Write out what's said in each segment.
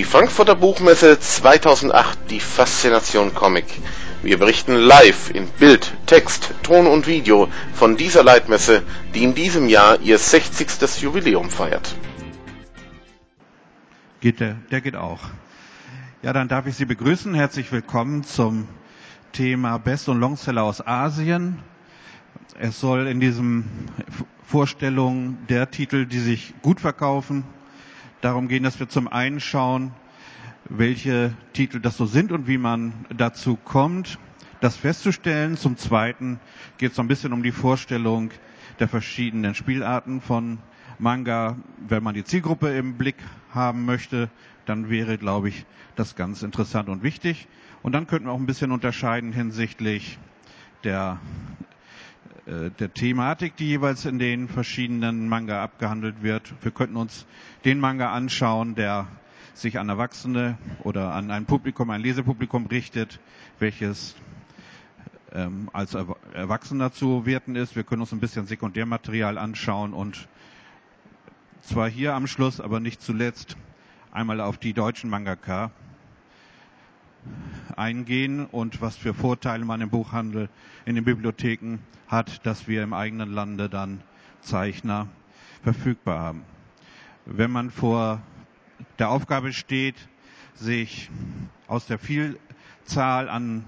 Die Frankfurter Buchmesse 2008, die Faszination Comic. Wir berichten live in Bild, Text, Ton und Video von dieser Leitmesse, die in diesem Jahr ihr 60. Jubiläum feiert. Geht der, der geht auch. Ja, dann darf ich Sie begrüßen. Herzlich willkommen zum Thema Best- und Longseller aus Asien. Es soll in diesem Vorstellung der Titel, die sich gut verkaufen, darum gehen, dass wir zum einen schauen, welche Titel das so sind und wie man dazu kommt, das festzustellen. Zum zweiten geht es so ein bisschen um die Vorstellung der verschiedenen Spielarten von Manga. Wenn man die Zielgruppe im Blick haben möchte, dann wäre, glaube ich, das ganz interessant und wichtig. Und dann könnten wir auch ein bisschen unterscheiden hinsichtlich der äh, der Thematik, die jeweils in den verschiedenen Manga abgehandelt wird. Wir könnten uns den Manga anschauen, der sich an Erwachsene oder an ein Publikum, ein Lesepublikum richtet, welches ähm, als Erwachsener zu werten ist. Wir können uns ein bisschen Sekundärmaterial anschauen und zwar hier am Schluss, aber nicht zuletzt einmal auf die deutschen Mangaka eingehen und was für Vorteile man im Buchhandel, in den Bibliotheken hat, dass wir im eigenen Lande dann Zeichner verfügbar haben. Wenn man vor der Aufgabe steht, sich aus der Vielzahl an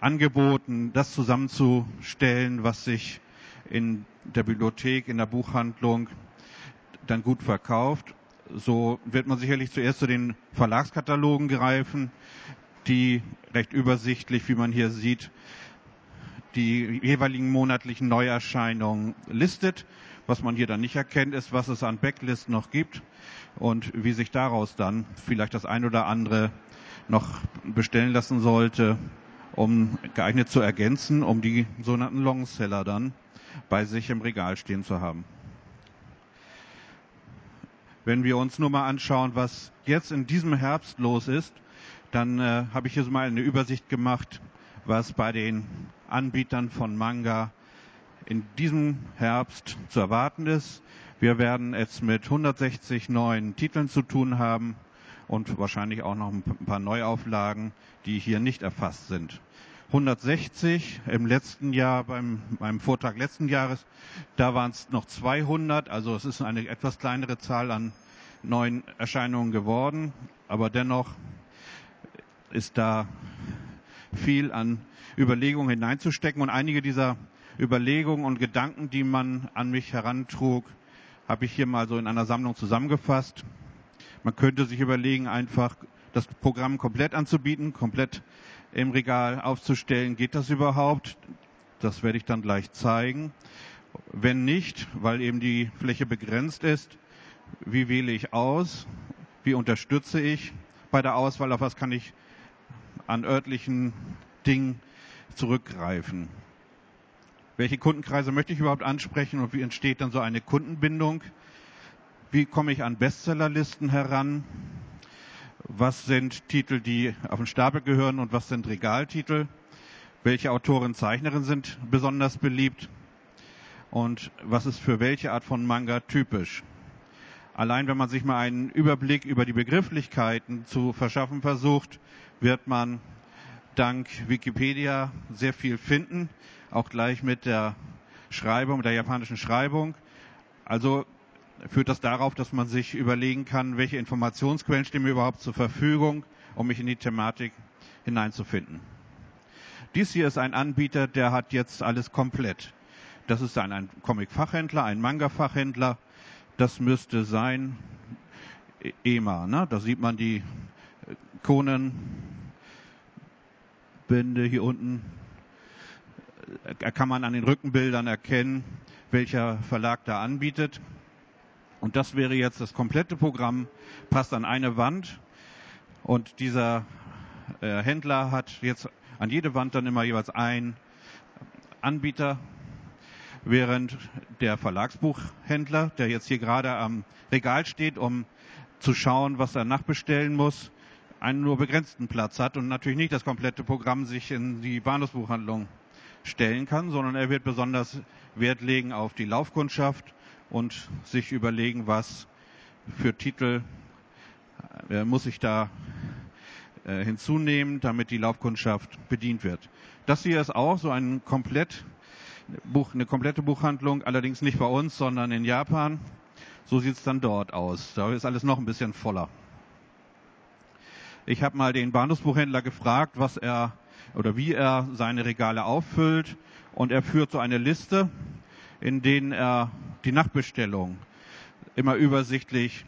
Angeboten das zusammenzustellen, was sich in der Bibliothek, in der Buchhandlung dann gut verkauft so wird man sicherlich zuerst zu den Verlagskatalogen greifen, die recht übersichtlich, wie man hier sieht, die jeweiligen monatlichen Neuerscheinungen listet. Was man hier dann nicht erkennt, ist, was es an Backlist noch gibt und wie sich daraus dann vielleicht das ein oder andere noch bestellen lassen sollte, um geeignet zu ergänzen, um die sogenannten Longseller dann bei sich im Regal stehen zu haben. Wenn wir uns nur mal anschauen, was jetzt in diesem Herbst los ist, dann äh, habe ich hier mal eine Übersicht gemacht, was bei den Anbietern von Manga in diesem Herbst zu erwarten ist. Wir werden es mit 160 neuen Titeln zu tun haben und wahrscheinlich auch noch ein paar Neuauflagen, die hier nicht erfasst sind. 160 im letzten Jahr, beim, beim Vortrag letzten Jahres, da waren es noch 200, also es ist eine etwas kleinere Zahl an neuen Erscheinungen geworden, aber dennoch ist da viel an Überlegungen hineinzustecken und einige dieser Überlegungen und Gedanken, die man an mich herantrug, habe ich hier mal so in einer Sammlung zusammengefasst. Man könnte sich überlegen, einfach das Programm komplett anzubieten, komplett im Regal aufzustellen. Geht das überhaupt? Das werde ich dann gleich zeigen. Wenn nicht, weil eben die Fläche begrenzt ist, wie wähle ich aus? Wie unterstütze ich bei der Auswahl? Auf was kann ich an örtlichen Dingen zurückgreifen? Welche Kundenkreise möchte ich überhaupt ansprechen und wie entsteht dann so eine Kundenbindung? Wie komme ich an Bestsellerlisten heran? was sind Titel, die auf den Stapel gehören und was sind Regaltitel, welche Autoren, Zeichnerinnen sind besonders beliebt und was ist für welche Art von Manga typisch. Allein wenn man sich mal einen Überblick über die Begrifflichkeiten zu verschaffen versucht, wird man dank Wikipedia sehr viel finden, auch gleich mit der Schreibung, mit der japanischen Schreibung. Also führt das darauf, dass man sich überlegen kann, welche Informationsquellen stehen mir überhaupt zur Verfügung, um mich in die Thematik hineinzufinden. Dies hier ist ein Anbieter, der hat jetzt alles komplett. Das ist ein, ein Comic-Fachhändler, ein Manga-Fachhändler. Das müsste sein EMA. Ne? Da sieht man die Konenbände hier unten. Kann man an den Rückenbildern erkennen, welcher Verlag da anbietet. Und das wäre jetzt das komplette Programm, passt an eine Wand. Und dieser äh, Händler hat jetzt an jede Wand dann immer jeweils ein Anbieter, während der Verlagsbuchhändler, der jetzt hier gerade am Regal steht, um zu schauen, was er nachbestellen muss, einen nur begrenzten Platz hat und natürlich nicht das komplette Programm sich in die Bahnhofsbuchhandlung stellen kann, sondern er wird besonders Wert legen auf die Laufkundschaft und sich überlegen, was für Titel äh, muss ich da äh, hinzunehmen, damit die Laufkundschaft bedient wird. Das hier ist auch so ein komplett Buch, eine komplette Buchhandlung, allerdings nicht bei uns, sondern in Japan. So sieht es dann dort aus. Da ist alles noch ein bisschen voller. Ich habe mal den Bahnhofsbuchhändler gefragt, was er oder wie er seine Regale auffüllt und er führt so eine Liste, in denen er die Nachtbestellung immer übersichtlich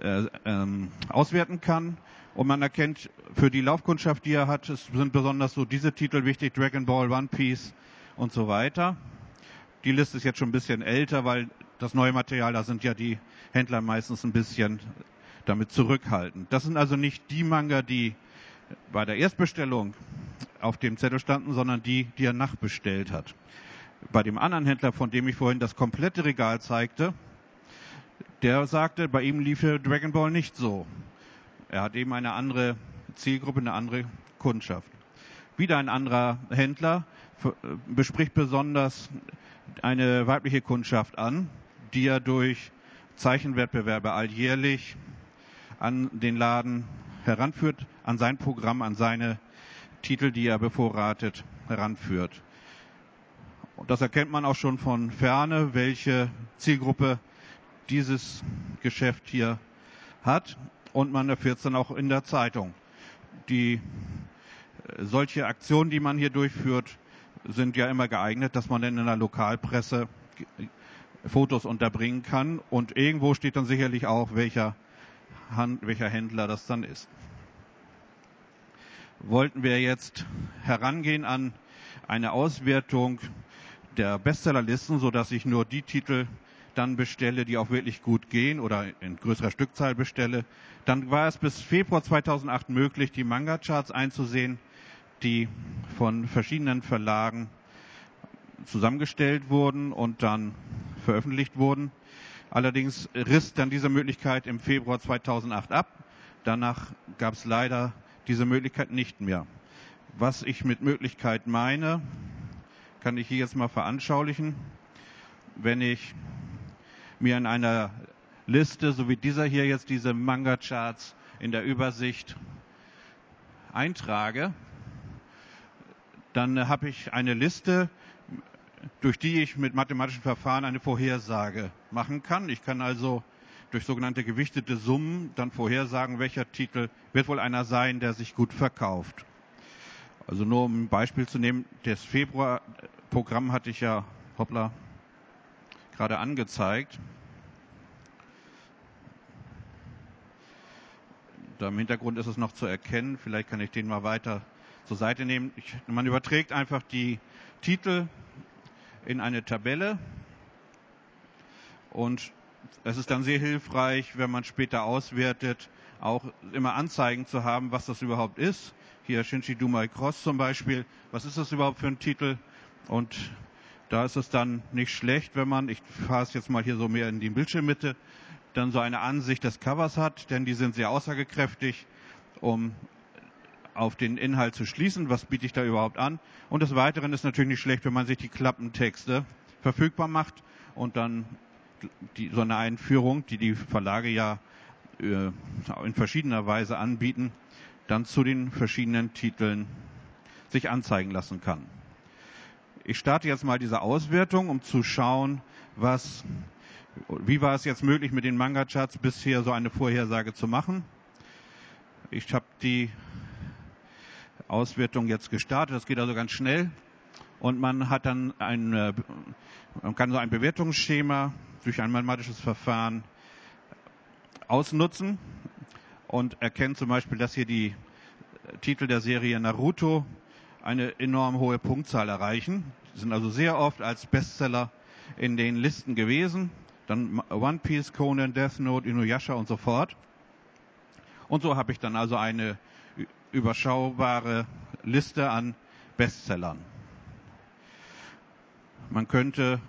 äh, ähm, auswerten kann. Und man erkennt für die Laufkundschaft, die er hat, es sind besonders so diese Titel wichtig, Dragon Ball, One Piece und so weiter. Die Liste ist jetzt schon ein bisschen älter, weil das neue Material, da sind ja die Händler meistens ein bisschen damit zurückhaltend. Das sind also nicht die Manga, die bei der Erstbestellung auf dem Zettel standen, sondern die, die er nachbestellt hat. Bei dem anderen Händler, von dem ich vorhin das komplette Regal zeigte, der sagte, bei ihm lief Dragon Ball nicht so. Er hat eben eine andere Zielgruppe, eine andere Kundschaft. Wieder ein anderer Händler bespricht besonders eine weibliche Kundschaft an, die er durch Zeichenwettbewerbe alljährlich an den Laden heranführt, an sein Programm, an seine Titel, die er bevorratet, heranführt. Und das erkennt man auch schon von ferne, welche Zielgruppe dieses Geschäft hier hat. Und man erfährt es dann auch in der Zeitung. Die äh, solche Aktionen, die man hier durchführt, sind ja immer geeignet, dass man dann in der Lokalpresse Fotos unterbringen kann. Und irgendwo steht dann sicherlich auch, welcher, welcher Händler das dann ist. Wollten wir jetzt herangehen an eine Auswertung der Bestsellerlisten, so dass ich nur die Titel dann bestelle, die auch wirklich gut gehen oder in größerer Stückzahl bestelle, dann war es bis Februar 2008 möglich, die Manga-Charts einzusehen, die von verschiedenen Verlagen zusammengestellt wurden und dann veröffentlicht wurden. Allerdings riss dann diese Möglichkeit im Februar 2008 ab. Danach gab es leider diese Möglichkeit nicht mehr. Was ich mit Möglichkeit meine, kann ich hier jetzt mal veranschaulichen. Wenn ich mir in einer Liste, so wie dieser hier jetzt diese Manga-Charts in der Übersicht eintrage, dann habe ich eine Liste, durch die ich mit mathematischen Verfahren eine Vorhersage machen kann. Ich kann also durch sogenannte gewichtete Summen dann vorhersagen, welcher Titel wird wohl einer sein, der sich gut verkauft. Also nur um ein Beispiel zu nehmen, das Februarprogramm hatte ich ja, hoppla, gerade angezeigt. Da im Hintergrund ist es noch zu erkennen. Vielleicht kann ich den mal weiter zur Seite nehmen. Ich, man überträgt einfach die Titel in eine Tabelle und es ist dann sehr hilfreich, wenn man später auswertet, auch immer Anzeigen zu haben, was das überhaupt ist. Hier Shinji Dumai Cross zum Beispiel. Was ist das überhaupt für ein Titel? Und da ist es dann nicht schlecht, wenn man, ich fahre es jetzt mal hier so mehr in die Bildschirmmitte, dann so eine Ansicht des Covers hat, denn die sind sehr aussagekräftig, um auf den Inhalt zu schließen. Was biete ich da überhaupt an? Und des Weiteren ist natürlich nicht schlecht, wenn man sich die Klappentexte verfügbar macht und dann die, so eine Einführung, die die Verlage ja äh, in verschiedener Weise anbieten, dann zu den verschiedenen Titeln sich anzeigen lassen kann. Ich starte jetzt mal diese Auswertung, um zu schauen, was, wie war es jetzt möglich, mit den Manga-Charts bisher so eine Vorhersage zu machen. Ich habe die Auswertung jetzt gestartet. Das geht also ganz schnell. Und man hat dann ein, äh, man kann so ein Bewertungsschema durch ein mathematisches Verfahren ausnutzen und erkennt zum Beispiel, dass hier die Titel der Serie Naruto eine enorm hohe Punktzahl erreichen. Sie sind also sehr oft als Bestseller in den Listen gewesen. Dann One Piece, Conan, Death Note, Inuyasha und so fort. Und so habe ich dann also eine überschaubare Liste an Bestsellern. Man könnte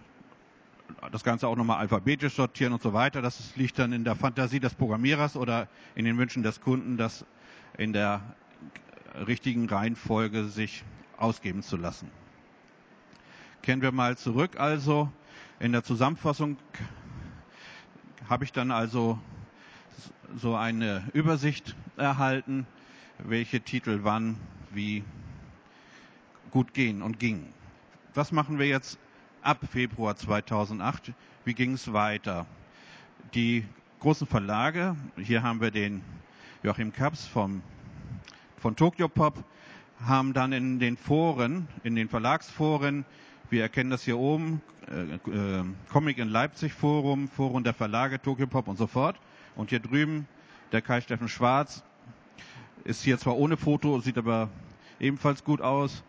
das Ganze auch nochmal alphabetisch sortieren und so weiter. Das liegt dann in der Fantasie des Programmierers oder in den Wünschen des Kunden, das in der richtigen Reihenfolge sich ausgeben zu lassen. Kehren wir mal zurück also. In der Zusammenfassung habe ich dann also so eine Übersicht erhalten, welche Titel wann wie gut gehen und gingen. Was machen wir jetzt ab Februar 2008? Wie ging es weiter? Die großen Verlage, hier haben wir den Joachim Kaps vom, von Tokyo Pop, haben dann in den Foren, in den Verlagsforen, wir erkennen das hier oben, äh, äh, Comic in Leipzig Forum, Forum der Verlage, Tokyo Pop und so fort. Und hier drüben der Kai Steffen Schwarz ist hier zwar ohne Foto, sieht aber ebenfalls gut aus.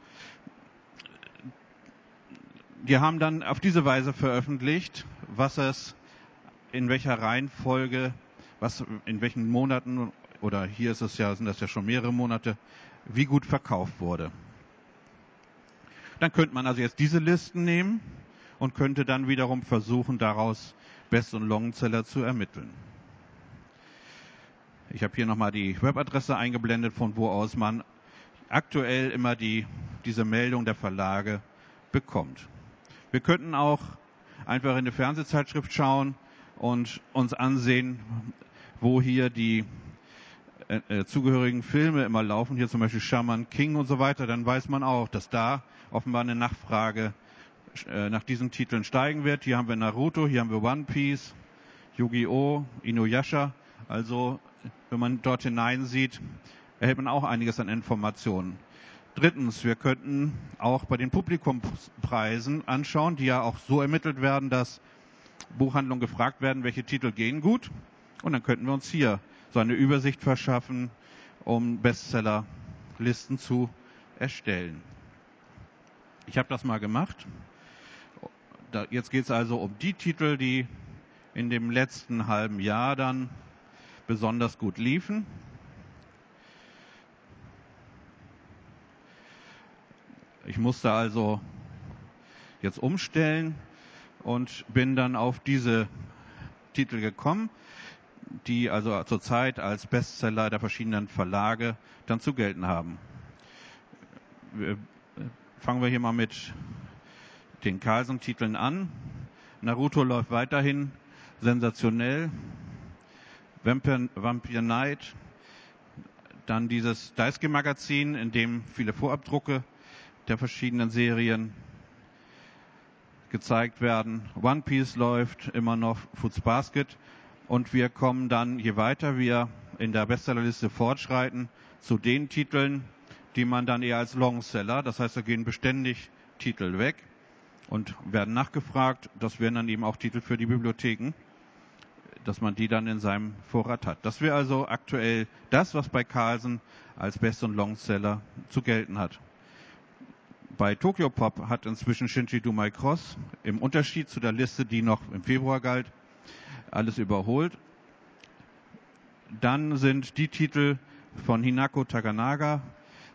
Die haben dann auf diese Weise veröffentlicht, was es in welcher Reihenfolge, was in welchen Monaten oder hier ist es ja, sind das ja schon mehrere Monate, wie gut verkauft wurde. Dann könnte man also jetzt diese Listen nehmen und könnte dann wiederum versuchen, daraus Best- und Longseller zu ermitteln. Ich habe hier nochmal die Webadresse eingeblendet, von wo aus man aktuell immer die, diese Meldung der Verlage bekommt. Wir könnten auch einfach in eine Fernsehzeitschrift schauen und uns ansehen, wo hier die äh, äh, zugehörigen Filme immer laufen, hier zum Beispiel Shaman King und so weiter, dann weiß man auch, dass da offenbar eine Nachfrage äh, nach diesen Titeln steigen wird. Hier haben wir Naruto, hier haben wir One Piece, Yu-Gi-Oh!, Inuyasha. Also, wenn man dort hineinsieht, erhält man auch einiges an Informationen. Drittens, wir könnten auch bei den Publikumspreisen anschauen, die ja auch so ermittelt werden, dass Buchhandlungen gefragt werden, welche Titel gehen gut. Und dann könnten wir uns hier so eine Übersicht verschaffen, um Bestsellerlisten zu erstellen. Ich habe das mal gemacht. jetzt geht es also um die Titel, die in dem letzten halben Jahr dann besonders gut liefen. Ich musste also jetzt umstellen und bin dann auf diese Titel gekommen die also zurzeit als Bestseller der verschiedenen Verlage dann zu gelten haben. Fangen wir hier mal mit den Carlsen-Titeln an. Naruto läuft weiterhin sensationell. Vampire, Vampire Night, dann dieses Daisuke-Magazin, in dem viele Vorabdrucke der verschiedenen Serien gezeigt werden. One Piece läuft immer noch, Foods Basket und wir kommen dann, je weiter wir in der Bestsellerliste fortschreiten, zu den Titeln, die man dann eher als Longseller, das heißt, da gehen beständig Titel weg und werden nachgefragt. Das wären dann eben auch Titel für die Bibliotheken, dass man die dann in seinem Vorrat hat. Das wäre also aktuell das, was bei Carlsen als Best- und Longseller zu gelten hat. Bei Tokyo Pop hat inzwischen Shinji Dumai Cross im Unterschied zu der Liste, die noch im Februar galt, alles überholt. Dann sind die Titel von Hinako Takanaga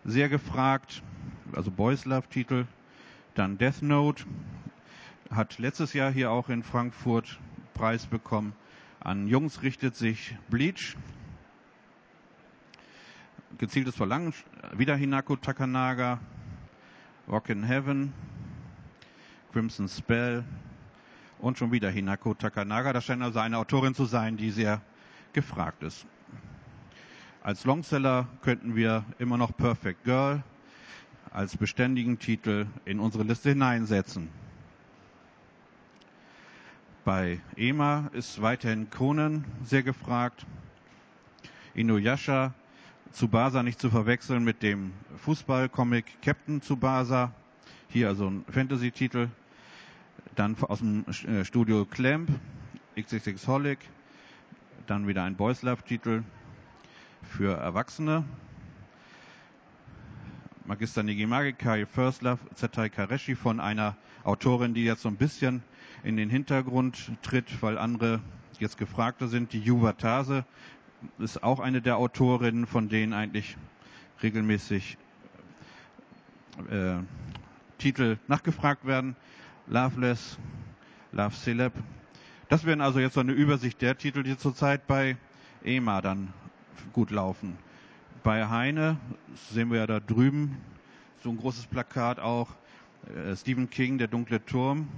sehr gefragt, also Boys Love Titel. Dann Death Note hat letztes Jahr hier auch in Frankfurt Preis bekommen. An Jungs richtet sich Bleach. Gezieltes Verlangen, wieder Hinako Takanaga. Rock in Heaven. Crimson Spell und schon wieder Hinako Takanaga. Das scheint also eine Autorin zu sein, die sehr gefragt ist. Als Longseller könnten wir immer noch Perfect Girl als beständigen Titel in unsere Liste hineinsetzen. Bei EMA ist weiterhin Conan sehr gefragt. Inuyasha, Tsubasa nicht zu verwechseln mit dem Fußballcomic Captain Tsubasa. Hier also ein Fantasy-Titel. Dann aus dem äh, Studio Clamp, XXX Holic, dann wieder ein Boys Love Titel für Erwachsene. Magister Nigimagi, First Love, Zetai Kareshi von einer Autorin, die jetzt so ein bisschen in den Hintergrund tritt, weil andere jetzt gefragter sind. Die Yuva Tase ist auch eine der Autorinnen, von denen eigentlich regelmäßig äh, Titel nachgefragt werden. Loveless, Love Celeb. Das wären also jetzt so eine Übersicht der Titel, die zurzeit bei EMA dann gut laufen. Bei Heine sehen wir ja da drüben so ein großes Plakat auch. Äh, Stephen King, der dunkle Turm.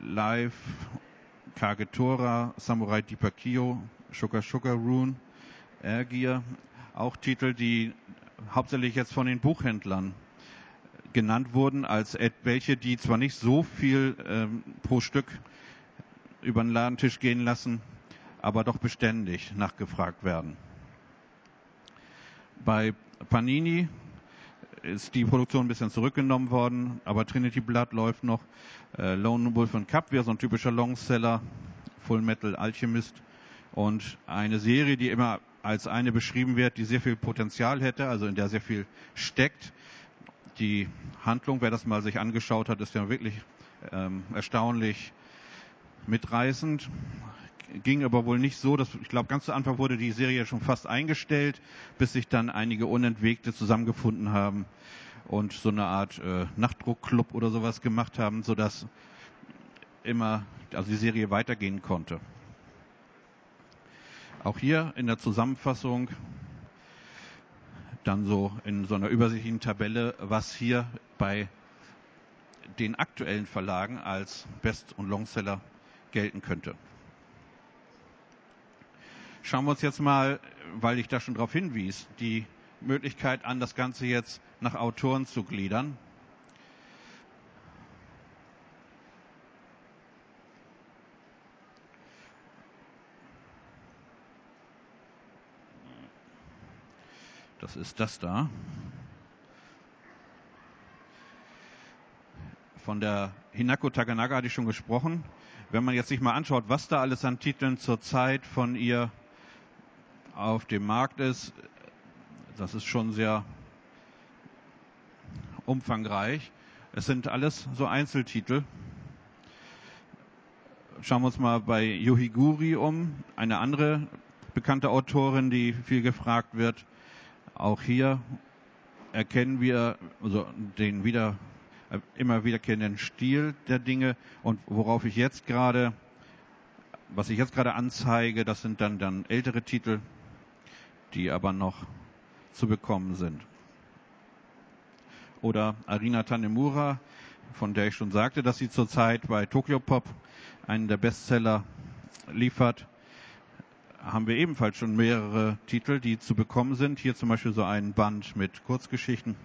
Live, Kagetora, Samurai Dipakio, Sugar Sugar Rune, Ergier, auch Titel, die hauptsächlich jetzt von den Buchhändlern genannt wurden, als welche, die zwar nicht so viel ähm, pro Stück über den Ladentisch gehen lassen, aber doch beständig nachgefragt werden. Bei Panini ist die Produktion ein bisschen zurückgenommen worden, aber Trinity Blood läuft noch. Äh, Lone Wolf and Cup wäre so ein typischer Longseller, Full Metal Alchemist und eine Serie, die immer als eine beschrieben wird, die sehr viel Potenzial hätte, also in der sehr viel steckt. Die Handlung, wer das mal sich angeschaut hat, ist ja wirklich ähm, erstaunlich mitreißend. Ging aber wohl nicht so, dass ich glaube, ganz zu Anfang wurde die Serie schon fast eingestellt, bis sich dann einige Unentwegte zusammengefunden haben und so eine Art äh, Nachtdruckclub oder sowas gemacht haben, sodass immer also die Serie weitergehen konnte. Auch hier in der Zusammenfassung dann so in so einer übersichtlichen Tabelle, was hier bei den aktuellen Verlagen als Best- und Longseller gelten könnte. Schauen wir uns jetzt mal, weil ich da schon darauf hinwies, die Möglichkeit an, das Ganze jetzt nach Autoren zu gliedern. Das ist das da. Von der Hinako Takanaga hatte ich schon gesprochen. Wenn man jetzt sich mal anschaut, was da alles an Titeln zurzeit von ihr auf dem Markt ist, das ist schon sehr umfangreich. Es sind alles so Einzeltitel. Schauen wir uns mal bei Yohiguri um, eine andere bekannte Autorin, die viel gefragt wird. Auch hier erkennen wir also den wieder immer wiederkehrenden Stil der Dinge und worauf ich jetzt gerade, was ich jetzt gerade anzeige, das sind dann dann ältere Titel, die aber noch zu bekommen sind. Oder Arina Tanemura, von der ich schon sagte, dass sie zurzeit bei Tokyo Pop einen der Bestseller liefert haben wir ebenfalls schon mehrere Titel, die zu bekommen sind. Hier zum Beispiel so ein Band mit Kurzgeschichten.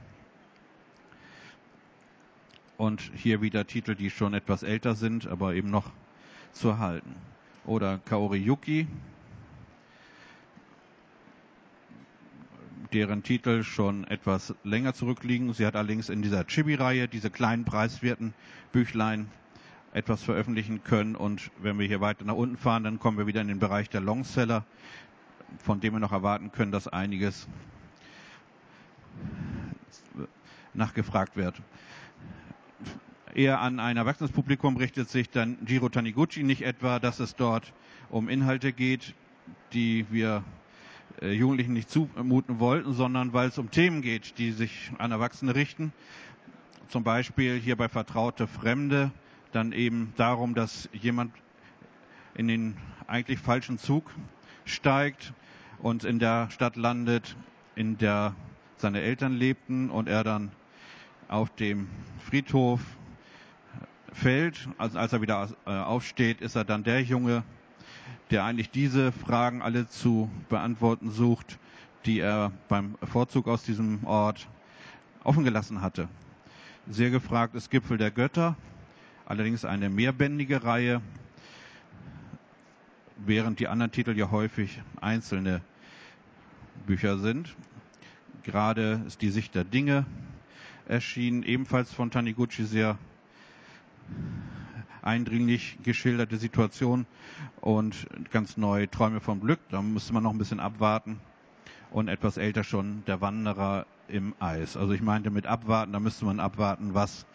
Und hier wieder Titel, die schon etwas älter sind, aber eben noch zu erhalten. Oder Kaori Yuki, deren Titel schon etwas länger zurückliegen. Sie hat allerdings in dieser Chibi-Reihe diese kleinen preiswerten Büchlein etwas veröffentlichen können. Und wenn wir hier weiter nach unten fahren, dann kommen wir wieder in den Bereich der Longseller, von dem wir noch erwarten können, dass einiges nachgefragt wird. Eher an ein Erwachsenenpublikum richtet sich dann Giro Taniguchi nicht etwa, dass es dort um Inhalte geht, die wir Jugendlichen nicht zumuten wollten, sondern weil es um Themen geht, die sich an Erwachsene richten. Zum Beispiel hier bei Vertraute Fremde dann eben darum, dass jemand in den eigentlich falschen Zug steigt und in der Stadt landet, in der seine Eltern lebten und er dann auf dem Friedhof fällt. Also als er wieder äh, aufsteht, ist er dann der Junge, der eigentlich diese Fragen alle zu beantworten sucht, die er beim Vorzug aus diesem Ort offen gelassen hatte. Sehr gefragt ist Gipfel der Götter, allerdings eine mehrbändige Reihe, während die anderen Titel ja häufig einzelne Bücher sind. Gerade ist die Sicht der Dinge erschienen, ebenfalls von Taniguchi sehr eindringlich geschilderte Situation und ganz neu Träume vom Glück. Da müsste man noch ein bisschen abwarten. Und etwas älter schon der Wanderer im Eis. Also ich meinte mit abwarten, da müsste man abwarten, was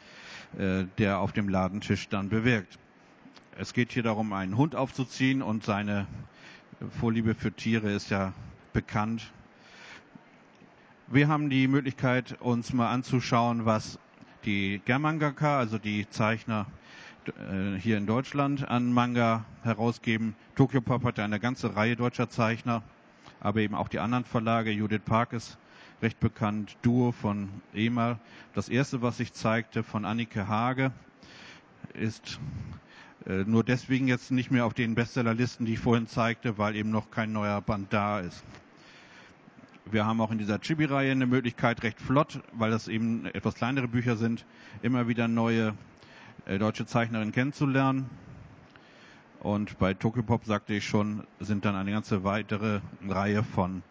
äh, der auf dem Ladentisch dann bewirkt. Es geht hier darum, einen Hund aufzuziehen und seine Vorliebe für Tiere ist ja bekannt. Wir haben die Möglichkeit, uns mal anzuschauen, was die Germangaka, also die Zeichner hier in Deutschland an Manga herausgeben. Tokyo Pop hat eine ganze Reihe deutscher Zeichner, aber eben auch die anderen Verlage. Judith Park ist recht bekannt, Duo von EMA. Das erste, was ich zeigte von Annike Hage, ist Äh, nur deswegen jetzt nicht mehr auf den Bestsellerlisten, die ich vorhin zeigte, weil eben noch kein neuer Band da ist. Wir haben auch in dieser Chibi-Reihe eine Möglichkeit, recht flott, weil das eben etwas kleinere Bücher sind, immer wieder neue äh, deutsche Zeichnerinnen kennenzulernen. Und bei Tokyopop sagte ich schon, sind dann eine ganze weitere Reihe von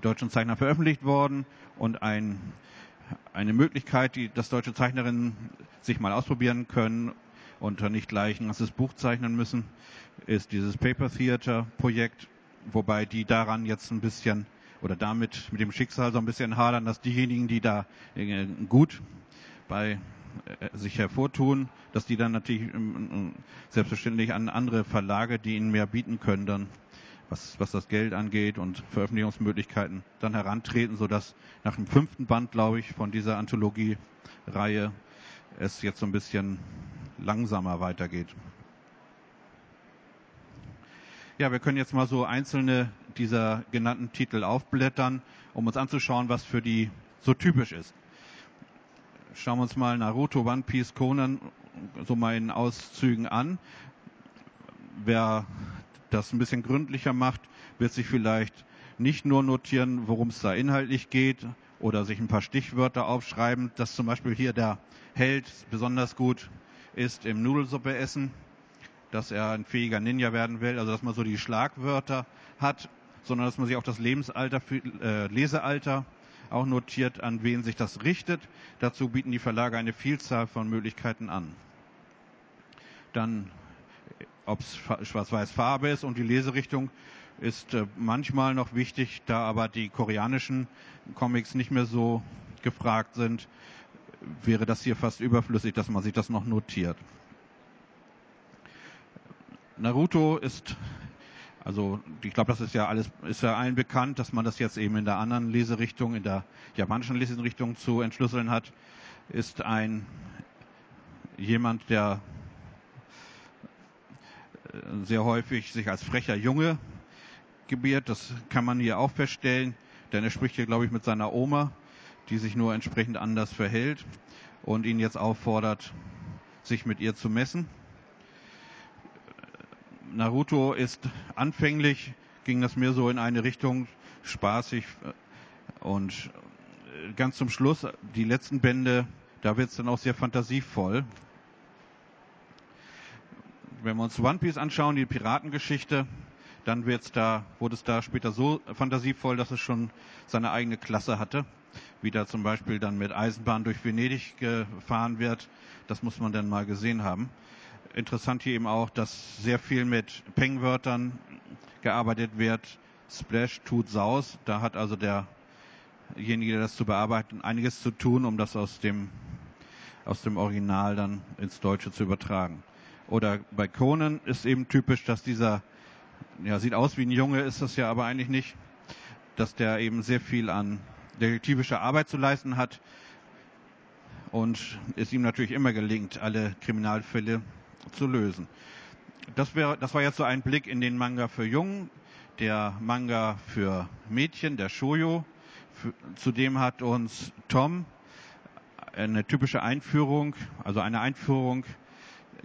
deutschen Zeichnern veröffentlicht worden und ein, eine Möglichkeit, die, dass deutsche Zeichnerinnen sich mal ausprobieren können und nicht gleich ein ganzes Buch zeichnen müssen, ist dieses Paper Theater Projekt, wobei die daran jetzt ein bisschen oder damit mit dem Schicksal so ein bisschen hadern, dass diejenigen, die da äh, gut bei äh, sich hervortun, dass die dann natürlich ähm, selbstverständlich an andere Verlage, die ihnen mehr bieten können, dann was, was das Geld angeht und Veröffentlichungsmöglichkeiten dann herantreten, sodass nach dem fünften Band, glaube ich, von dieser Anthologie-Reihe es jetzt so ein bisschen langsamer weitergeht. Ja, wir können jetzt mal so einzelne dieser genannten Titel aufblättern, um uns anzuschauen, was für die so typisch ist. Schauen wir uns mal Naruto, One Piece, Conan so mal in Auszügen an. Wer das ein bisschen gründlicher macht, wird sich vielleicht nicht nur notieren, worum es da inhaltlich geht oder sich ein paar Stichwörter aufschreiben, dass zum Beispiel hier der Held besonders gut ist im Nudelsuppe essen, dass er ein fähiger Ninja werden will, also dass man so die Schlagwörter hat, sondern dass man sich auch das Lebensalter, äh, Lesealter auch notiert, an wen sich das richtet. Dazu bieten die Verlage eine Vielzahl von Möglichkeiten an. Dann, ob es schwarz-weiß Farbe ist und die Leserichtung ist äh, manchmal noch wichtig, da aber die koreanischen Comics nicht mehr so gefragt sind, wäre das hier fast überflüssig, dass man sich das noch notiert. Naruto ist, also ich glaube, das ist ja alles, ist ja allen bekannt, dass man das jetzt eben in der anderen Leserichtung, in der japanischen Leserichtung zu entschlüsseln hat, ist ein jemand, der äh, sehr häufig sich als frecher Junge gebiert. Das kann man hier auch feststellen, denn er spricht hier, glaube ich, mit seiner Oma die sich nur entsprechend anders verhält und ihn jetzt auffordert, sich mit ihr zu messen. Naruto ist anfänglich, ging das mehr so in eine Richtung spaßig und ganz zum Schluss, die letzten Bände, da wird es dann auch sehr fantasievoll. Wenn wir uns One Piece anschauen, die Piratengeschichte, dann wird's da, wurde es da später so fantasievoll, dass es schon seine eigene Klasse hatte wie da zum Beispiel dann mit Eisenbahn durch Venedig gefahren wird. Das muss man dann mal gesehen haben. Interessant hier eben auch, dass sehr viel mit Peng-Wörtern gearbeitet wird. Splash tut Saus. Da hat also derjenige, der das zu bearbeiten, einiges zu tun, um das aus dem, aus dem Original dann ins Deutsche zu übertragen. Oder bei Conan ist eben typisch, dass dieser, ja, sieht aus wie ein Junge, ist das ja aber eigentlich nicht, dass der eben sehr viel an detektivische Arbeit zu leisten hat und es ihm natürlich immer gelingt, alle Kriminalfälle zu lösen. Das, wäre, das war jetzt so ein Blick in den Manga für Jungen, der Manga für Mädchen, der Shoyo. Zudem hat uns Tom eine typische Einführung, also eine Einführung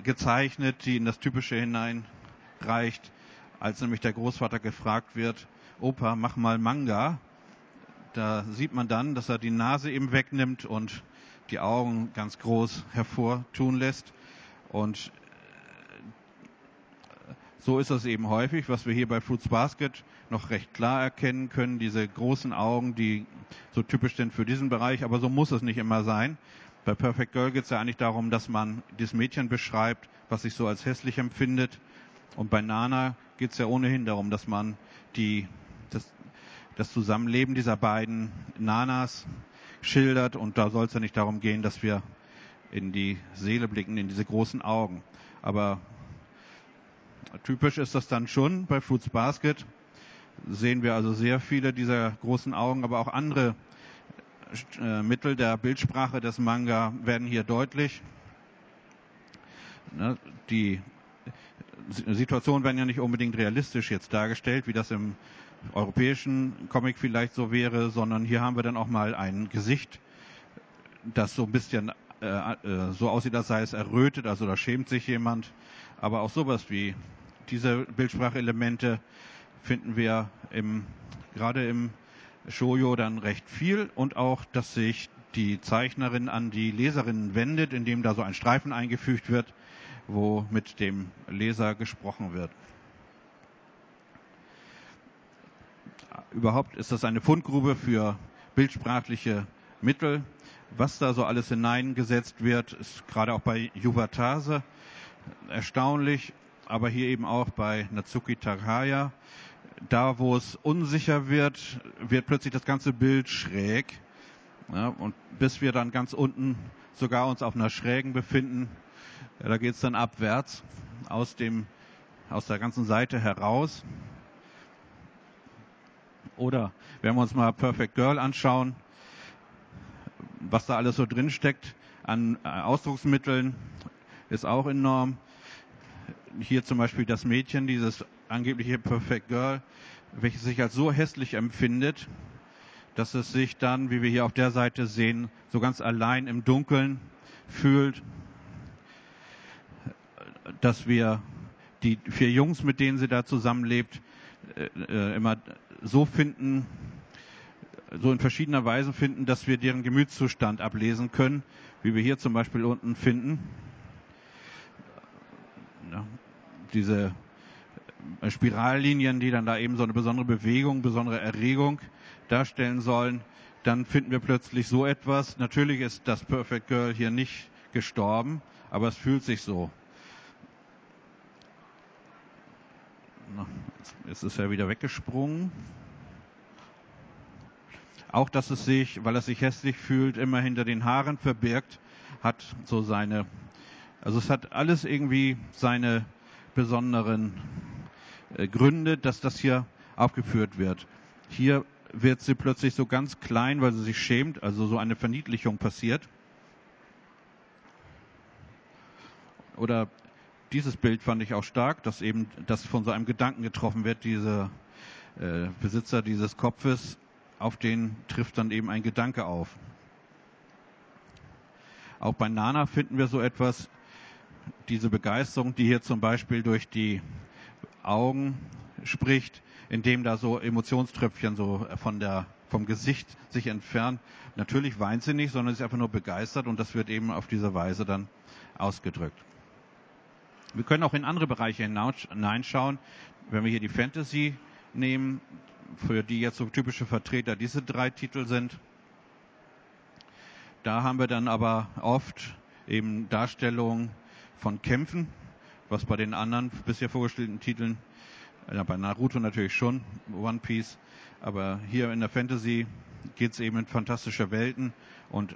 gezeichnet, die in das Typische hineinreicht, als nämlich der Großvater gefragt wird, Opa, mach mal Manga. Da sieht man dann, dass er die Nase eben wegnimmt und die Augen ganz groß hervortun lässt. Und so ist das eben häufig, was wir hier bei Fruits Basket noch recht klar erkennen können, diese großen Augen, die so typisch sind für diesen Bereich, aber so muss es nicht immer sein. Bei Perfect Girl geht es ja eigentlich darum, dass man dieses Mädchen beschreibt, was sich so als hässlich empfindet. Und bei Nana geht es ja ohnehin darum, dass man die das Zusammenleben dieser beiden Nanas schildert und da soll es ja nicht darum gehen, dass wir in die Seele blicken, in diese großen Augen. Aber typisch ist das dann schon bei Fruits Basket. Sehen wir also sehr viele dieser großen Augen, aber auch andere äh, Mittel der Bildsprache des Manga werden hier deutlich. Ne, die Situationen werden ja nicht unbedingt realistisch jetzt dargestellt, wie das im europäischen Comic vielleicht so wäre, sondern hier haben wir dann auch mal ein Gesicht, das so ein bisschen äh, äh, so aussieht, als sei es errötet, also da schämt sich jemand. Aber auch sowas wie diese Bildsprachelemente finden wir im, gerade im Shoujo dann recht viel und auch, dass sich die Zeichnerin an die Leserinnen wendet, indem da so ein Streifen eingefügt wird, wo mit dem Leser gesprochen wird. Überhaupt ist das eine Fundgrube für bildsprachliche Mittel. Was da so alles hineingesetzt wird, ist gerade auch bei Juvatase erstaunlich, aber hier eben auch bei Natsuki Takaya. Da, wo es unsicher wird, wird plötzlich das ganze Bild schräg. Ja, und bis wir dann ganz unten sogar uns auf einer Schrägen befinden, ja, da geht es dann abwärts aus dem aus der ganzen Seite heraus. Oder wenn wir uns mal Perfect Girl anschauen, was da alles so drin steckt an äh, Ausdrucksmitteln, ist auch enorm. Hier zum Beispiel das Mädchen, dieses angebliche Perfect Girl, welches sich als so hässlich empfindet, dass es sich dann, wie wir hier auf der Seite sehen, so ganz allein im Dunkeln fühlt, dass wir die vier Jungs, mit denen sie da zusammenlebt, äh, äh, immer so finden, so in verschiedener Weise finden, dass wir deren Gemütszustand ablesen können, wie wir hier zum Beispiel unten finden. Ja, diese Spirallinien, die dann da eben so eine besondere Bewegung, besondere Erregung darstellen sollen, dann finden wir plötzlich so etwas. Natürlich ist das Perfect Girl hier nicht gestorben, aber es fühlt sich so. Jetzt ist er wieder weggesprungen. Auch, dass es sich, weil es sich hässlich fühlt, immer hinter den Haaren verbirgt, hat so seine, also es hat alles irgendwie seine besonderen äh, Gründe, dass das hier aufgeführt wird. Hier wird sie plötzlich so ganz klein, weil sie sich schämt, also so eine Verniedlichung passiert. Oder dieses Bild fand ich auch stark, dass eben das von so einem Gedanken getroffen wird, dieser äh, Besitzer dieses Kopfes, auf den trifft dann eben ein Gedanke auf. Auch bei Nana finden wir so etwas, diese Begeisterung, die hier zum Beispiel durch die Augen spricht, indem da so Emotionströpfchen so von der, vom Gesicht sich entfernen. Natürlich weint sie nicht, sondern sie ist einfach nur begeistert und das wird eben auf diese Weise dann ausgedrückt. Wir können auch in andere Bereiche hineinschauen. Wenn wir hier die Fantasy nehmen, für die jetzt so typische Vertreter diese drei Titel sind, da haben wir dann aber oft eben Darstellungen von Kämpfen, was bei den anderen bisher vorgestellten Titeln, ja, bei Naruto natürlich schon, One Piece, aber hier in der Fantasy geht es eben in fantastische Welten und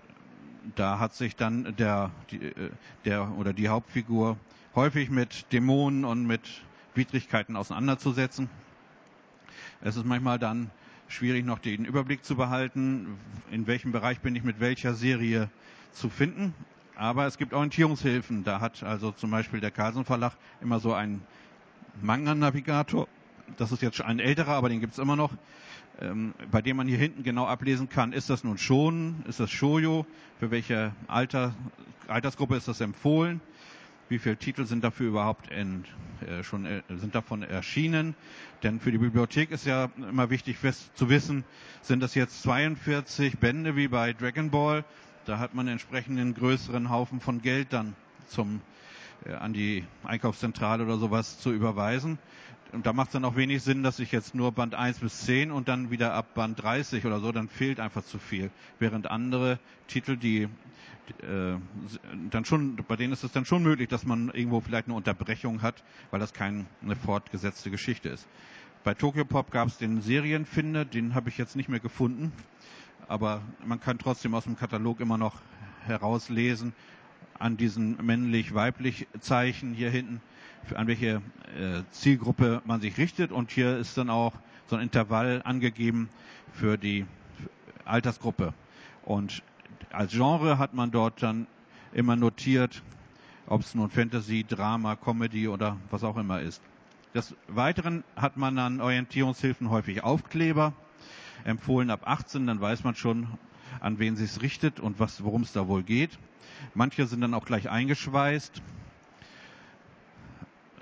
da hat sich dann der, die, äh, der oder die Hauptfigur häufig mit Dämonen und mit Widrigkeiten auseinanderzusetzen. Es ist manchmal dann schwierig, noch den Überblick zu behalten, in welchem Bereich bin ich mit welcher Serie zu finden. Aber es gibt Orientierungshilfen. Da hat also zum Beispiel der Carlsen Verlag immer so einen Manga-Navigator. Das ist jetzt schon ein älterer, aber den gibt's immer noch ähm, bei dem man hier hinten genau ablesen kann, ist das nun schon, ist das Shoyo, für welche Alter, Altersgruppe ist das empfohlen, wie viele Titel sind dafür überhaupt in, äh, schon äh, sind davon erschienen. Denn für die Bibliothek ist ja immer wichtig zu wissen, sind das jetzt 42 Bände wie bei Dragon Ball, da hat man entsprechend einen größeren Haufen von Geld dann zum äh, an die Einkaufszentrale oder sowas zu überweisen. Und da macht es dann auch wenig Sinn, dass ich jetzt nur Band 1 bis 10 und dann wieder ab Band 30 oder so, dann fehlt einfach zu viel. Während andere Titel, die äh, dann schon, bei denen ist es dann schon möglich, dass man irgendwo vielleicht eine Unterbrechung hat, weil das keine fortgesetzte Geschichte ist. Bei Tokyo Pop gab es den Serienfinder, den habe ich jetzt nicht mehr gefunden, aber man kann trotzdem aus dem Katalog immer noch herauslesen, an diesen männlich-weiblich Zeichen hier hinten, an welche äh, Zielgruppe man sich richtet. Und hier ist dann auch so ein Intervall angegeben für die Altersgruppe. Und als Genre hat man dort dann immer notiert, ob es nun Fantasy, Drama, Comedy oder was auch immer ist. Des Weiteren hat man an Orientierungshilfen häufig Aufkleber, empfohlen ab 18, dann weiß man schon, an wen es sich richtet und worum es da wohl geht. Manche sind dann auch gleich eingeschweißt.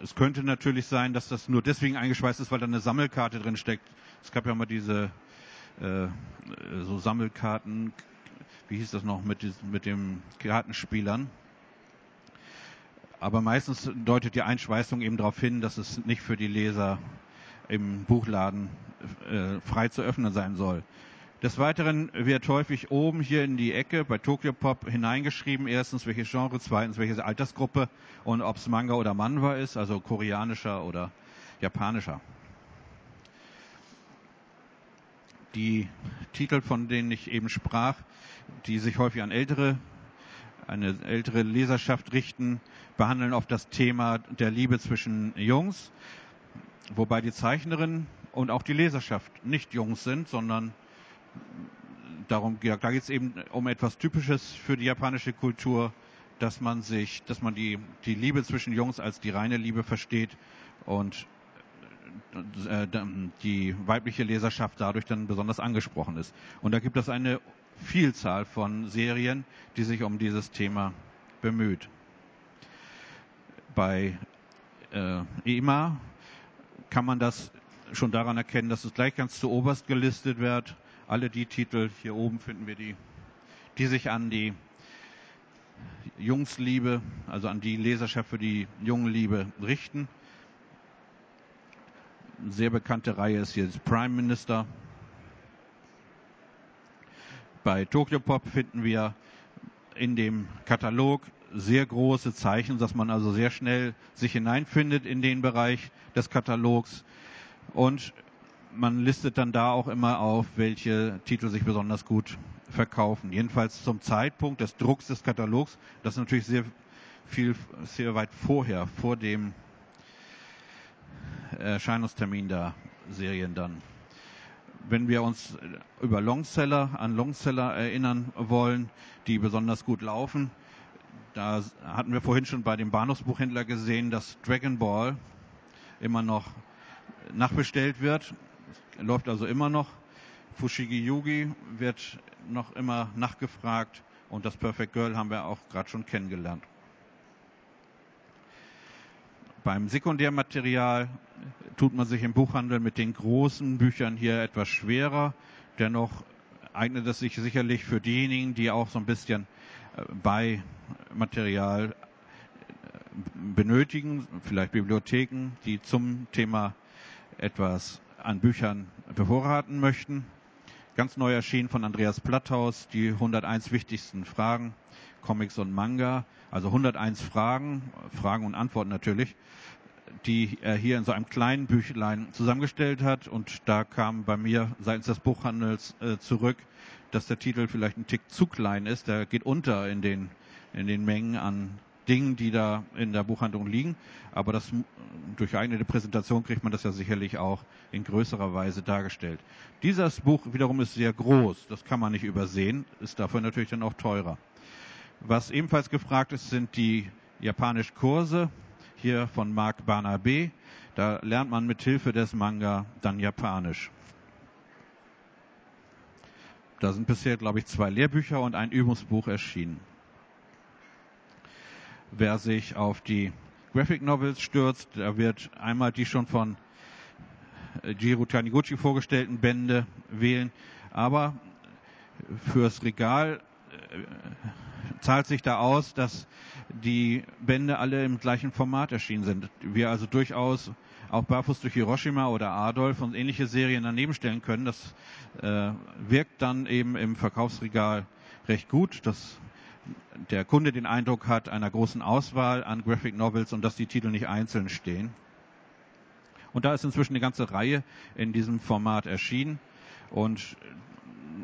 Es könnte natürlich sein, dass das nur deswegen eingeschweißt ist, weil da eine Sammelkarte drin steckt. Es gab ja mal diese äh, so Sammelkarten, wie hieß das noch, mit, mit den Kartenspielern. Aber meistens deutet die Einschweißung eben darauf hin, dass es nicht für die Leser im Buchladen äh, frei zu öffnen sein soll. Des Weiteren wird häufig oben hier in die Ecke bei Tokyo Pop hineingeschrieben, erstens welches Genre, zweitens welche Altersgruppe und ob es Manga oder Manhwa ist, also koreanischer oder japanischer. Die Titel, von denen ich eben sprach, die sich häufig an ältere, eine ältere Leserschaft richten, behandeln oft das Thema der Liebe zwischen Jungs, wobei die Zeichnerin und auch die Leserschaft nicht Jungs sind, sondern darum, ja, da geht es eben um etwas Typisches für die japanische Kultur, dass man sich, dass man die, die Liebe zwischen Jungs als die reine Liebe versteht und äh, die weibliche Leserschaft dadurch dann besonders angesprochen ist. Und da gibt es eine Vielzahl von Serien, die sich um dieses Thema bemüht. Bei äh, EMA kann man das schon daran erkennen, dass es gleich ganz zu oberst gelistet wird alle die Titel, hier oben finden wir die, die sich an die Jungsliebe, also an die Leserschaft für die Jungenliebe richten. Eine sehr bekannte Reihe ist hier das Prime Minister. Bei Tokyo Pop finden wir in dem Katalog sehr große Zeichen, dass man also sehr schnell sich hineinfindet in den Bereich des Katalogs. Und man listet dann da auch immer auf, welche Titel sich besonders gut verkaufen. Jedenfalls zum Zeitpunkt des Drucks des Katalogs. Das ist natürlich sehr viel, sehr weit vorher, vor dem Erscheinungstermin der Serien dann. Wenn wir uns über Longseller, an Longseller erinnern wollen, die besonders gut laufen, da hatten wir vorhin schon bei dem Bahnhofsbuchhändler gesehen, dass Dragon Ball immer noch nachbestellt wird läuft also immer noch. Fushigi Yugi wird noch immer nachgefragt und das Perfect Girl haben wir auch gerade schon kennengelernt. Beim Sekundärmaterial tut man sich im Buchhandel mit den großen Büchern hier etwas schwerer. Dennoch eignet es sich sicherlich für diejenigen, die auch so ein bisschen bei Material äh, benötigen, vielleicht Bibliotheken, die zum Thema etwas an Büchern bevorraten möchten. Ganz neu erschienen von Andreas Platthaus, die 101 wichtigsten Fragen, Comics und Manga. Also 101 Fragen, Fragen und Antworten natürlich, die er hier in so einem kleinen Büchlein zusammengestellt hat. Und da kam bei mir seitens des Buchhandels äh, zurück, dass der Titel vielleicht ein Tick zu klein ist. Der geht unter in den, in den Mengen an Dingen, die da in der Buchhandlung liegen. Aber das, durch eine Präsentation kriegt man das ja sicherlich auch in größerer Weise dargestellt. Dieses Buch wiederum ist sehr groß. Das kann man nicht übersehen. Ist dafür natürlich dann auch teurer. Was ebenfalls gefragt ist, sind die japanisch Kurse. Hier von Mark Barnabe. Da lernt man mit Hilfe des Manga dann Japanisch. Da sind bisher, glaube ich, zwei Lehrbücher und ein Übungsbuch erschienen. Wer sich auf die Graphic Novels stürzt, da wird einmal die schon von äh, Jiro Taniguchi vorgestellten Bände wählen. Aber fürs Regal äh, zahlt sich da aus, dass die Bände alle im gleichen Format erschienen sind. Wir also durchaus auch Barfuß durch Hiroshima oder Adolf und ähnliche Serien daneben stellen können. Das äh, wirkt dann eben im Verkaufsregal recht gut. Das der Kunde den Eindruck hat einer großen Auswahl an Graphic Novels und dass die Titel nicht einzeln stehen. Und da ist inzwischen eine ganze Reihe in diesem Format erschienen und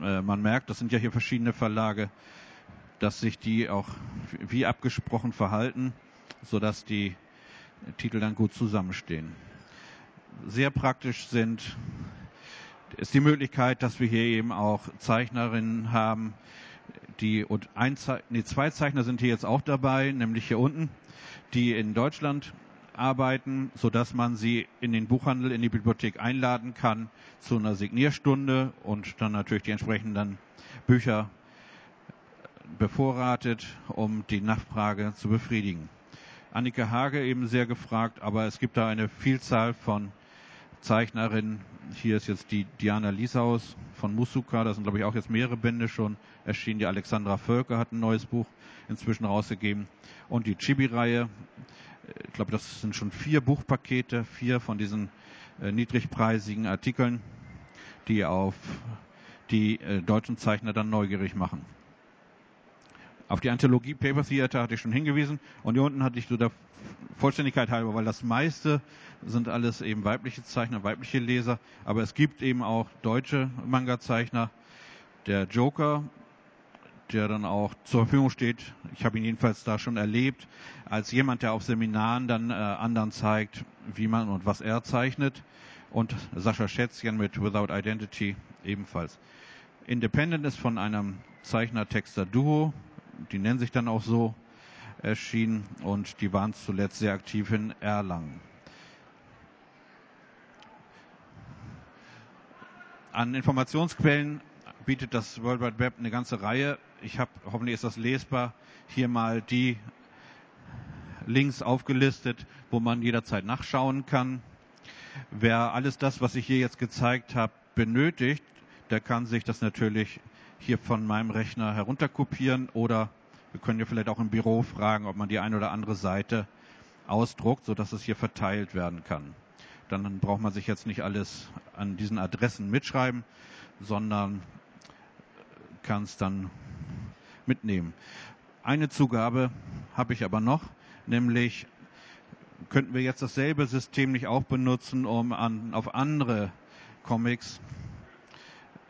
äh, man merkt, das sind ja hier verschiedene Verlage, dass sich die auch wie abgesprochen verhalten, so dass die Titel dann gut zusammenstehen. Sehr praktisch sind ist die Möglichkeit, dass wir hier eben auch Zeichnerinnen haben, die und ein nee, zwei Zeichner sind hier jetzt auch dabei, nämlich hier unten, die in Deutschland arbeiten, so dass man sie in den Buchhandel, in die Bibliothek einladen kann zu einer Signierstunde und dann natürlich die entsprechenden Bücher bevorratet, um die Nachfrage zu befriedigen. Annika Hage eben sehr gefragt, aber es gibt da eine Vielzahl von Zeichnerinnen. Hier ist jetzt die Diana Liesaus von Musuka, da sind glaube ich auch jetzt mehrere Bände schon erschienen. Die Alexandra Völker hat ein neues Buch inzwischen rausgegeben. Und die Chibi-Reihe, ich glaube das sind schon vier Buchpakete, vier von diesen äh, niedrigpreisigen Artikeln, die auf die äh, deutschen Zeichner dann neugierig machen. Auf die Anthologie Paper Theater hatte ich schon hingewiesen und hier unten hatte ich so der Vollständigkeit halber, weil das meiste sind alles eben weibliche Zeichner, weibliche Leser, aber es gibt eben auch deutsche Manga-Zeichner. Der Joker, der dann auch zur Verfügung steht, ich habe ihn jedenfalls da schon erlebt, als jemand, der auf Seminaren dann äh, anderen zeigt, wie man und was er zeichnet. Und Sascha Schätzchen mit Without Identity ebenfalls. Independent ist von einem Zeichner-Texter-Duo, die nennen sich dann auch so, erschienen und die waren zuletzt sehr aktiv in Erlangen. An Informationsquellen bietet das World Wide Web eine ganze Reihe. Ich habe, hoffentlich ist das lesbar, hier mal die Links aufgelistet, wo man jederzeit nachschauen kann. Wer alles das, was ich hier jetzt gezeigt habe, benötigt, der kann sich das natürlich hier von meinem Rechner herunterkopieren oder wir können ja vielleicht auch im Büro fragen, ob man die eine oder andere Seite ausdruckt, so dass es hier verteilt werden kann. Dann braucht man sich jetzt nicht alles an diesen Adressen mitschreiben, sondern kann es dann mitnehmen. Eine Zugabe habe ich aber noch, nämlich könnten wir jetzt dasselbe System nicht auch benutzen, um an, auf andere Comics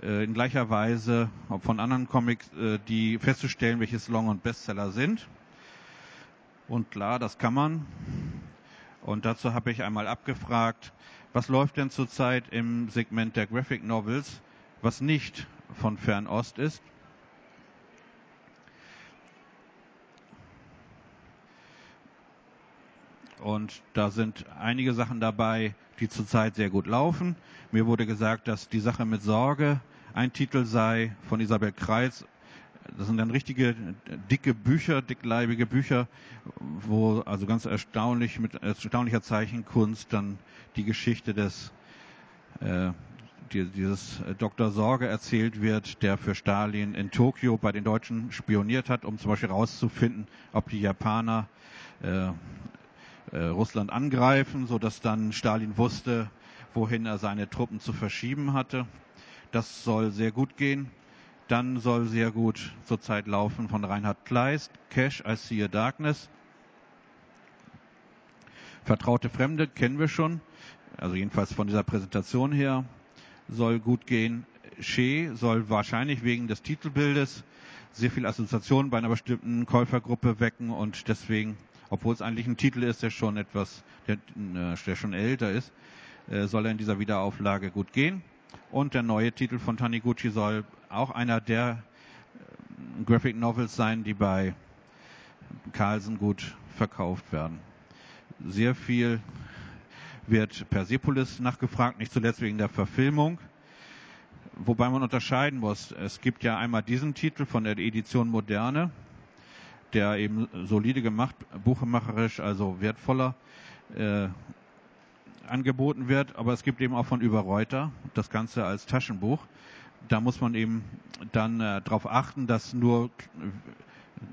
in gleicher Weise von anderen Comics, äh, die festzustellen, welches Long- und Bestseller sind. Und klar, das kann man. Und dazu habe ich einmal abgefragt, was läuft denn zurzeit im Segment der Graphic Novels, was nicht von Fernost ist. Und da sind einige Sachen dabei, die zurzeit sehr gut laufen. Mir wurde gesagt, dass die Sache mit Sorge ein Titel sei von Isabel Kreis. Das sind dann richtige dicke Bücher, dickleibige Bücher, wo also ganz erstaunlich mit erstaunlicher Zeichenkunst dann die Geschichte des äh, dieses Dr. Sorge erzählt wird, der für Stalin in Tokio bei den Deutschen spioniert hat, um zum Beispiel herauszufinden, ob die Japaner äh, äh, Russland angreifen, so dass dann Stalin wusste, wohin er seine Truppen zu verschieben hatte. Das soll sehr gut gehen. Dann soll sehr gut zurzeit laufen von Reinhard Kleist, Cash, I See a Darkness. Vertraute Fremde kennen wir schon, also jedenfalls von dieser Präsentation her, soll gut gehen. She soll wahrscheinlich wegen des Titelbildes sehr viel Assoziation bei einer bestimmten Käufergruppe wecken und deswegen, obwohl es eigentlich ein Titel ist, der schon etwas, der, äh, der schon älter ist, äh, soll er in dieser Wiederauflage gut gehen. Und der neue Titel von Taniguchi soll auch einer der äh, Graphic Novels sein, die bei Carlsen gut verkauft werden. Sehr viel wird Persepolis nachgefragt, nicht zuletzt wegen der Verfilmung. Wobei man unterscheiden muss, es gibt ja einmal diesen Titel von der Edition Moderne, der eben solide gemacht, buchmacherisch, also wertvoller äh, angeboten wird, aber es gibt eben auch von Überreuter das Ganze als Taschenbuch. Da muss man eben dann äh, darauf achten, dass nur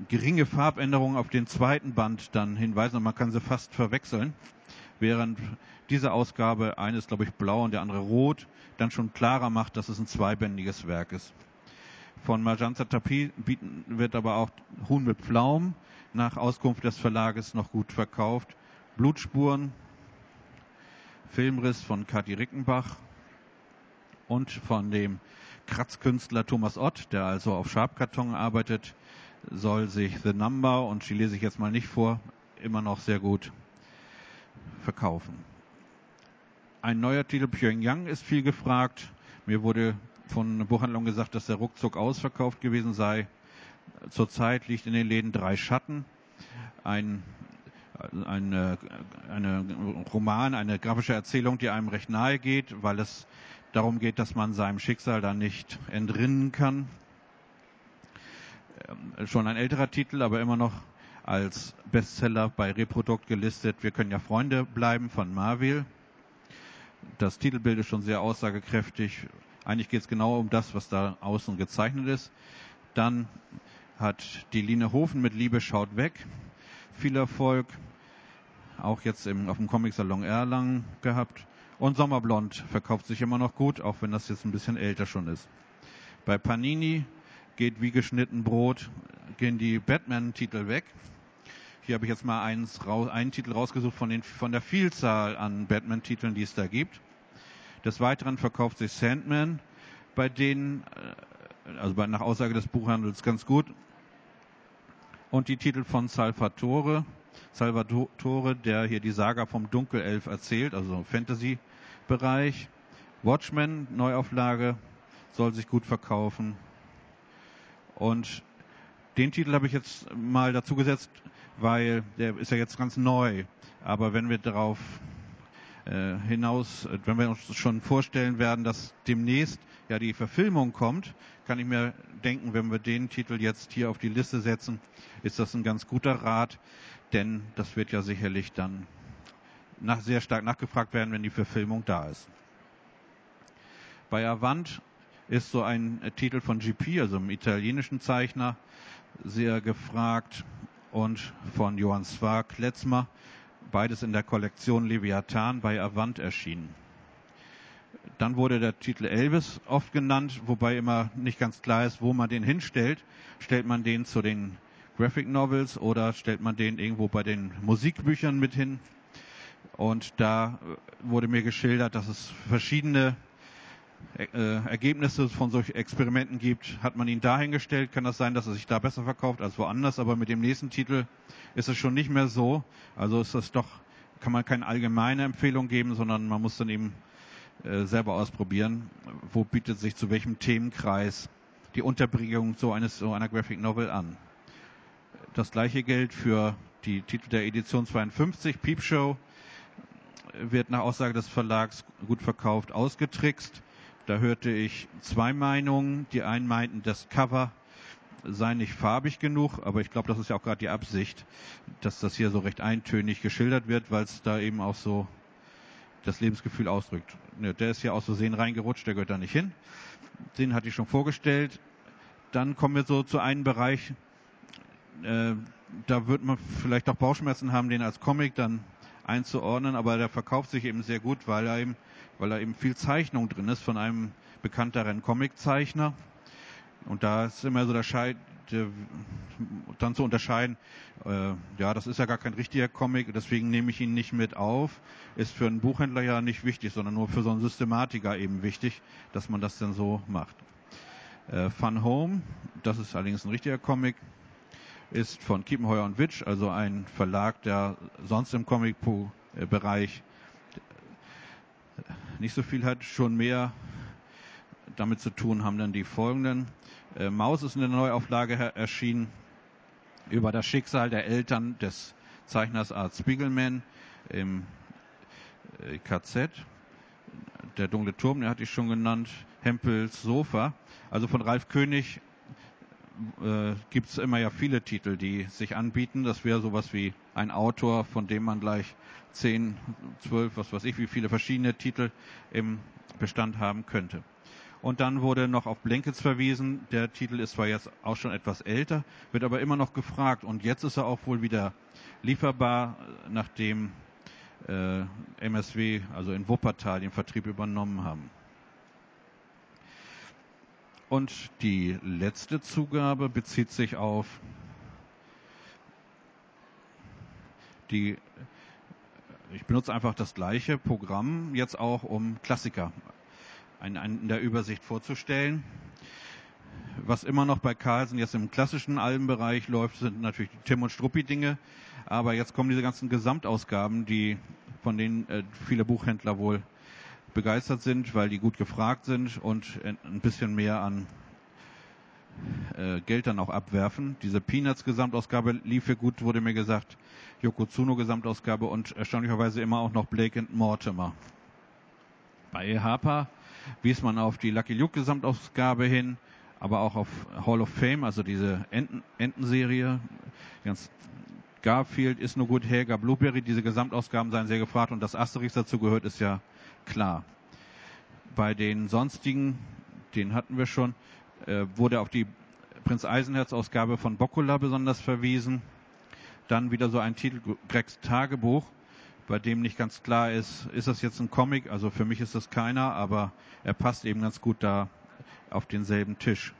geringe Farbänderungen auf den zweiten Band dann hinweisen und man kann sie fast verwechseln. Während diese Ausgabe, eine ist glaube ich blau und der andere rot, dann schon klarer macht, dass es ein zweibändiges Werk ist. Von Magenta Tapis wird aber auch Huhn mit Pflaum nach Auskunft des Verlages noch gut verkauft. Blutspuren Filmriss von Kathi Rickenbach und von dem Kratzkünstler Thomas Ott, der also auf Schabkarton arbeitet, soll sich The Number, und die lese ich jetzt mal nicht vor, immer noch sehr gut verkaufen. Ein neuer Titel Pyongyang ist viel gefragt. Mir wurde von Buchhandlung gesagt, dass der ruckzuck ausverkauft gewesen sei. Zurzeit liegt in den Läden drei Schatten. Ein eine, eine Roman, eine grafische Erzählung, die einem recht nahe geht, weil es darum geht, dass man seinem Schicksal dann nicht entrinnen kann. Ähm, schon ein älterer Titel, aber immer noch als Bestseller bei Reprodukt gelistet. Wir können ja Freunde bleiben von Marvel. Das Titelbild ist schon sehr aussagekräftig. Eigentlich geht es genau um das, was da außen gezeichnet ist. Dann hat die Line Hofen mit Liebe schaut weg. Viel Erfolg. Auch jetzt im, auf dem Comic-Salon Erlangen gehabt. Und Sommerblond verkauft sich immer noch gut, auch wenn das jetzt ein bisschen älter schon ist. Bei Panini geht wie geschnitten Brot, gehen die Batman-Titel weg. Hier habe ich jetzt mal eins, einen Titel rausgesucht von, den, von der Vielzahl an Batman-Titeln, die es da gibt. Des Weiteren verkauft sich Sandman bei denen, äh, also bei, nach Aussage des Buchhandels ganz gut. Und die Titel von Salvatore, Salvatore, der hier die Saga vom Dunkelelf erzählt, also Fantasy-Bereich. Watchmen, Neuauflage, soll sich gut verkaufen. Und den Titel habe ich jetzt mal dazu gesetzt, weil der ist ja jetzt ganz neu. Aber wenn wir darauf hinaus, wenn wir uns schon vorstellen werden, dass demnächst ja die Verfilmung kommt, kann ich mir denken, wenn wir den Titel jetzt hier auf die Liste setzen, ist das ein ganz guter Rat, denn das wird ja sicherlich dann nach, sehr stark nachgefragt werden, wenn die Verfilmung da ist. Bei Avant ist so ein Titel von GP, also einem italienischen Zeichner, sehr gefragt und von Johann Zwar Kletzmer, beides in der Kollektion Leviathan bei Avant erschienen. Dann wurde der Titel Elvis oft genannt, wobei immer nicht ganz klar ist, wo man den hinstellt. Stellt man den zu den Graphic Novels oder stellt man den irgendwo bei den Musikbüchern mit hin? Und da wurde mir geschildert, dass es verschiedene äh, Ergebnisse von solchen Experimenten gibt, hat man ihn dahingestellt, kann das sein, dass er sich da besser verkauft als woanders, aber mit dem nächsten Titel ist es schon nicht mehr so. Also ist das doch, kann man keine allgemeine Empfehlung geben, sondern man muss dann eben äh, selber ausprobieren, wo bietet sich zu welchem Themenkreis die Unterbringung so eines so einer Graphic Novel an. Das gleiche gilt für die Titel der Edition 52, Peep Show, wird nach Aussage des Verlags gut verkauft, ausgetrickst. Da hörte ich zwei Meinungen. Die einen meinten, das Cover sei nicht farbig genug, aber ich glaube, das ist ja auch gerade die Absicht, dass das hier so recht eintönig geschildert wird, weil es da eben auch so das Lebensgefühl ausdrückt. Ne, der ist ja aus Versehen reingerutscht, der gehört da nicht hin. Den hatte ich schon vorgestellt. Dann kommen wir so zu einem Bereich, äh, da wird man vielleicht auch Bauchschmerzen haben, den als Comic dann einzuordnen, aber der verkauft sich eben sehr gut, weil er eben, weil er eben viel Zeichnung drin ist von einem bekannteren Comiczeichner. Und da ist immer so der Scheid, dann zu unterscheiden, äh, ja, das ist ja gar kein richtiger Comic, deswegen nehme ich ihn nicht mit auf. Ist für einen Buchhändler ja nicht wichtig, sondern nur für so einen Systematiker eben wichtig, dass man das dann so macht. Äh, Fun Home, das ist allerdings ein richtiger Comic, ist von Kiepenheuer und Witsch, also ein Verlag, der sonst im Comic-Bereich nicht so viel hat, schon mehr damit zu tun haben dann die folgenden. Äh, Maus ist in der Neuauflage erschienen über das Schicksal der Eltern des Zeichners Art Spiegelman im äh, KZ. Der dunkle Turm, den hatte ich schon genannt. Hempels Sofa. Also von Ralf König äh, gibt es immer ja viele Titel, die sich anbieten. Das wäre sowas wie ein Autor, von dem man gleich zehn, zwölf, was weiß ich, wie viele verschiedene Titel im Bestand haben könnte. Und dann wurde noch auf Blankets verwiesen. Der Titel ist zwar jetzt auch schon etwas älter, wird aber immer noch gefragt. Und jetzt ist er auch wohl wieder lieferbar, nachdem äh, MSW, also in Wuppertal, den Vertrieb übernommen haben. Und die letzte Zugabe bezieht sich auf die, ich benutze einfach das gleiche Programm jetzt auch, um Klassiker in der Übersicht vorzustellen. Was immer noch bei Carlsen jetzt im klassischen Albenbereich läuft, sind natürlich die Tim und Struppi Dinge. Aber jetzt kommen diese ganzen Gesamtausgaben, die, von denen äh, viele Buchhändler wohl begeistert sind, weil die gut gefragt sind und ein bisschen mehr an äh, Geld dann auch abwerfen. Diese Peanuts Gesamtausgabe lief für gut, wurde mir gesagt. Yokozuna Gesamtausgabe und erstaunlicherweise immer auch noch Blake and Mortimer. Bei Harper wies man auf die Lucky Luke Gesamtausgabe hin, aber auch auf Hall of Fame, also diese Enten, Entenserie. Ganz Garfield ist nur gut, Helga Blueberry, diese Gesamtausgaben seien sehr gefragt und dass Asterix dazu gehört, ist ja klar. Bei den sonstigen, den hatten wir schon, äh, wurde auf die Prinz Eisenherz Ausgabe von Boccola besonders verwiesen. Dann wieder so ein Titel, Gregs Tagebuch, bei dem nicht ganz klar ist, ist das jetzt ein Comic? Also für mich ist das keiner, aber er passt eben ganz gut da auf denselben Tisch.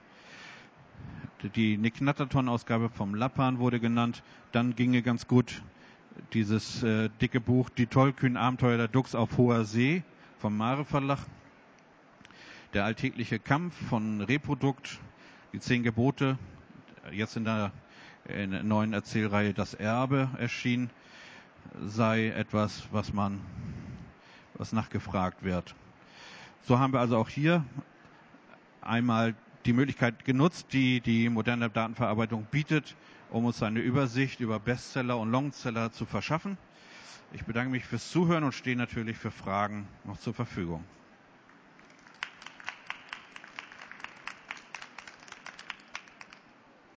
Die Nick Natterton-Ausgabe vom Lappan wurde genannt. Dann ginge ganz gut dieses äh, dicke Buch Die tollkühnen Abenteuer der Dux auf hoher See vom Mare Verlag. Der alltägliche Kampf von Reprodukt, die zehn Gebote, jetzt in der, in der neuen Erzählreihe Das Erbe erschienen, sei etwas, was man, was nachgefragt wird. So haben wir also auch hier einmal die Möglichkeit genutzt, die die moderne Datenverarbeitung bietet, um uns eine Übersicht über Bestseller und Longseller zu verschaffen. Ich bedanke mich fürs Zuhören und stehe natürlich für Fragen noch zur Verfügung.